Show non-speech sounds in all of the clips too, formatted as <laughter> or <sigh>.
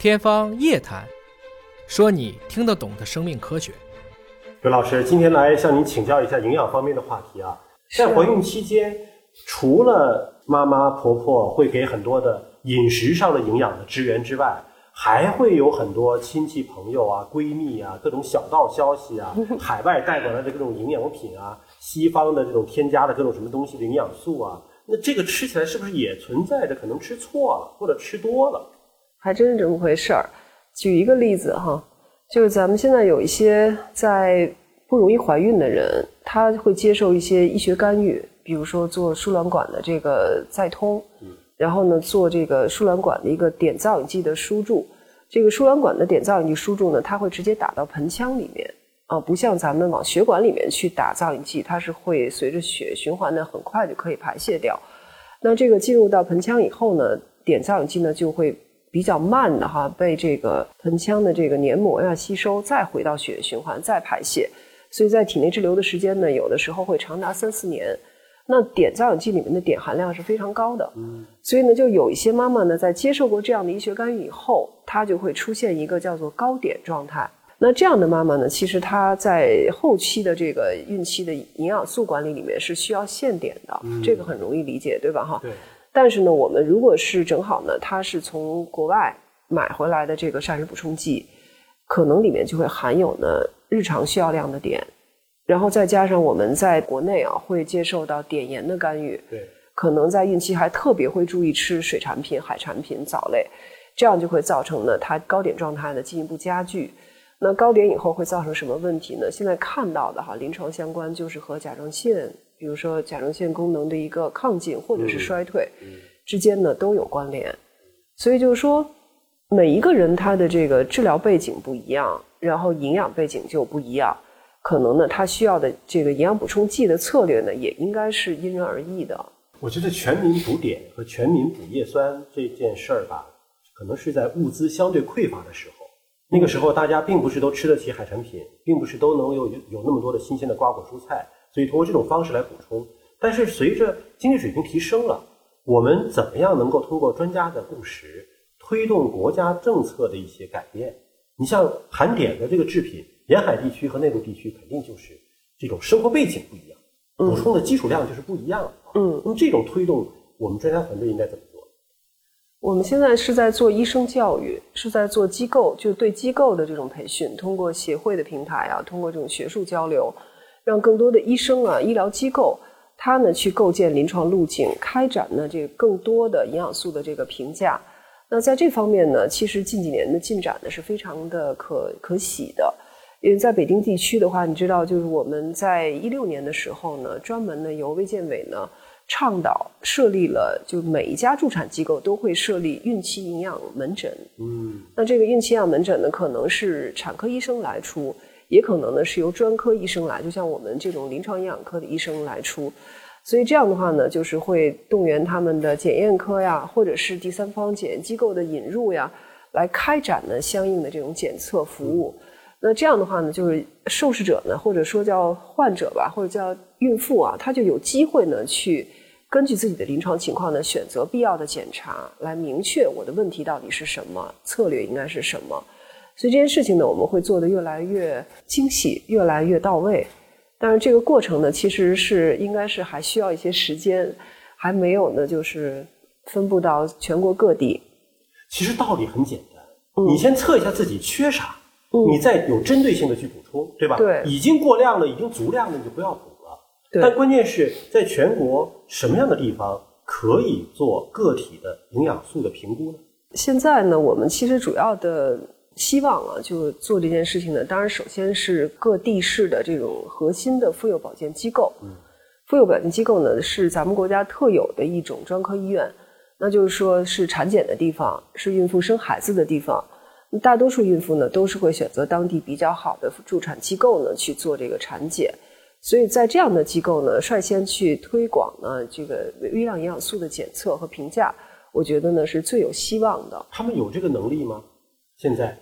天方夜谭，说你听得懂的生命科学。刘老师，今天来向您请教一下营养方面的话题啊。在怀孕期间，除了妈妈婆婆会给很多的饮食上的营养的支援之外，还会有很多亲戚朋友啊、闺蜜啊、各种小道消息啊、<laughs> 海外带过来的各种营养品啊、西方的这种添加的各种什么东西的营养素啊，那这个吃起来是不是也存在着可能吃错了或者吃多了？还真是这么回事儿。举一个例子哈，就是咱们现在有一些在不容易怀孕的人，他会接受一些医学干预，比如说做输卵管的这个再通，然后呢做这个输卵管的一个碘造影剂的输注。这个输卵管的碘造影剂输注呢，它会直接打到盆腔里面啊，不像咱们往血管里面去打造影剂，它是会随着血循环的很快就可以排泄掉。那这个进入到盆腔以后呢，碘造影剂呢就会。比较慢的哈，被这个盆腔的这个黏膜呀吸收，再回到血液循环，再排泄，所以在体内滞留的时间呢，有的时候会长达三四年。那碘造影剂里面的碘含量是非常高的，所以呢，就有一些妈妈呢，在接受过这样的医学干预以后，她就会出现一个叫做高碘状态。那这样的妈妈呢，其实她在后期的这个孕期的营养素管理里面是需要限碘的，这个很容易理解，对吧？哈。对。但是呢，我们如果是正好呢，它是从国外买回来的这个膳食补充剂，可能里面就会含有呢日常需要量的碘，然后再加上我们在国内啊会接受到碘盐的干预，对，可能在孕期还特别会注意吃水产品、海产品、藻类，这样就会造成呢它高碘状态呢进一步加剧。那高碘以后会造成什么问题呢？现在看到的哈临床相关就是和甲状腺。比如说甲状腺功能的一个亢进或者是衰退之间呢都有关联，所以就是说每一个人他的这个治疗背景不一样，然后营养背景就不一样，可能呢他需要的这个营养补充剂的策略呢也应该是因人而异的。我觉得全民补碘和全民补叶酸这件事儿吧，可能是在物资相对匮乏的时候，那个时候大家并不是都吃得起海产品，并不是都能有有那么多的新鲜的瓜果蔬菜。所以通过这种方式来补充，但是随着经济水平提升了，我们怎么样能够通过专家的共识，推动国家政策的一些改变？你像含碘的这个制品，沿海地区和内陆地区肯定就是这种生活背景不一样，补充的基础量就是不一样。嗯，那么这种推动，我们专家团队应该怎么做？我们现在是在做医生教育，是在做机构，就对机构的这种培训，通过协会的平台啊，通过这种学术交流。让更多的医生啊，医疗机构，他呢去构建临床路径，开展呢这更多的营养素的这个评价。那在这方面呢，其实近几年的进展呢是非常的可可喜的。因为在北京地区的话，你知道，就是我们在一六年的时候呢，专门呢由卫健委呢倡导设立了，就每一家助产机构都会设立孕期营养门诊。嗯，那这个孕期营养门诊呢，可能是产科医生来出。也可能呢是由专科医生来，就像我们这种临床营养科的医生来出，所以这样的话呢，就是会动员他们的检验科呀，或者是第三方检验机构的引入呀，来开展呢相应的这种检测服务。那这样的话呢，就是受试者呢，或者说叫患者吧，或者叫孕妇啊，他就有机会呢去根据自己的临床情况呢，选择必要的检查，来明确我的问题到底是什么，策略应该是什么。所以这件事情呢，我们会做得越来越精细，越来越到位。但是这个过程呢，其实是应该是还需要一些时间，还没有呢，就是分布到全国各地。其实道理很简单，你先测一下自己缺啥，你再有针对性的去补充，对吧？对。已经过量了，已经足量了，你就不要补了。对。但关键是在全国什么样的地方可以做个体的营养素的评估呢？现在呢，我们其实主要的。希望啊，就做这件事情呢。当然，首先是各地市的这种核心的妇幼保健机构。嗯，妇幼保健机构呢，是咱们国家特有的一种专科医院。那就是说，是产检的地方，是孕妇生孩子的地方。大多数孕妇呢，都是会选择当地比较好的助产机构呢去做这个产检。所以在这样的机构呢，率先去推广呢这个微量营养素的检测和评价，我觉得呢是最有希望的。他们有这个能力吗？现在？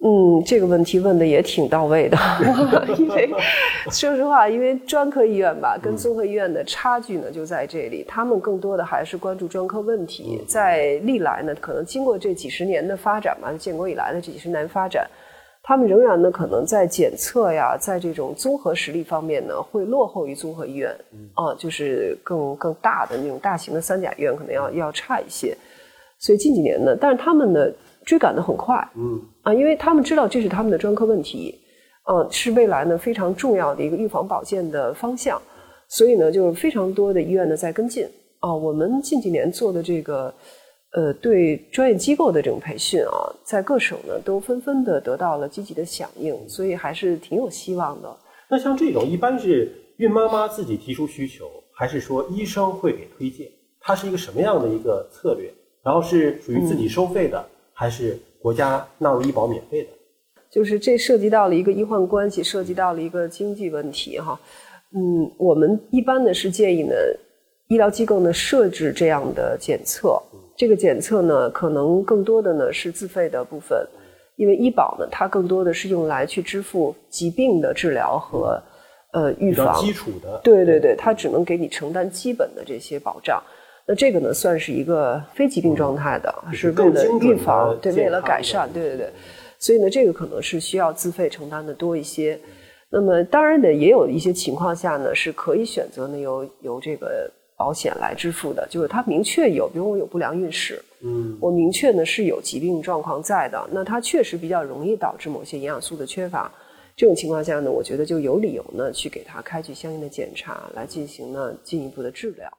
嗯，这个问题问的也挺到位的，<laughs> 因为 <laughs> 说实话，因为专科医院吧跟综合医院的差距呢就在这里，他们更多的还是关注专科问题。在历来呢，可能经过这几十年的发展吧，建国以来的这几十年发展，他们仍然呢可能在检测呀，在这种综合实力方面呢会落后于综合医院，啊，就是更更大的那种大型的三甲医院可能要要差一些。所以近几年呢，但是他们呢。追赶的很快，嗯啊，因为他们知道这是他们的专科问题，啊，是未来呢非常重要的一个预防保健的方向，所以呢，就是非常多的医院呢在跟进啊。我们近几年做的这个，呃，对专业机构的这种培训啊，在各省呢都纷纷的得到了积极的响应，所以还是挺有希望的。那像这种一般是孕妈妈自己提出需求，还是说医生会给推荐？它是一个什么样的一个策略？然后是属于自己收费的？还是国家纳入医保免费的，就是这涉及到了一个医患关系，涉及到了一个经济问题哈。嗯，我们一般呢是建议呢，医疗机构呢设置这样的检测，这个检测呢可能更多的呢是自费的部分，因为医保呢它更多的是用来去支付疾病的治疗和呃预防。基础的，对对。对，它只能给你承担基本的这些保障。那这个呢，算是一个非疾病状态的，是为了预防，对，为了改善，对对对。所以呢，这个可能是需要自费承担的多一些。那么，当然呢，也有一些情况下呢，是可以选择呢由由这个保险来支付的，就是它明确有，比如我有不良孕史，嗯，我明确呢是有疾病状况在的，那它确实比较容易导致某些营养素的缺乏。这种情况下呢，我觉得就有理由呢去给他开具相应的检查，来进行呢进一步的治疗。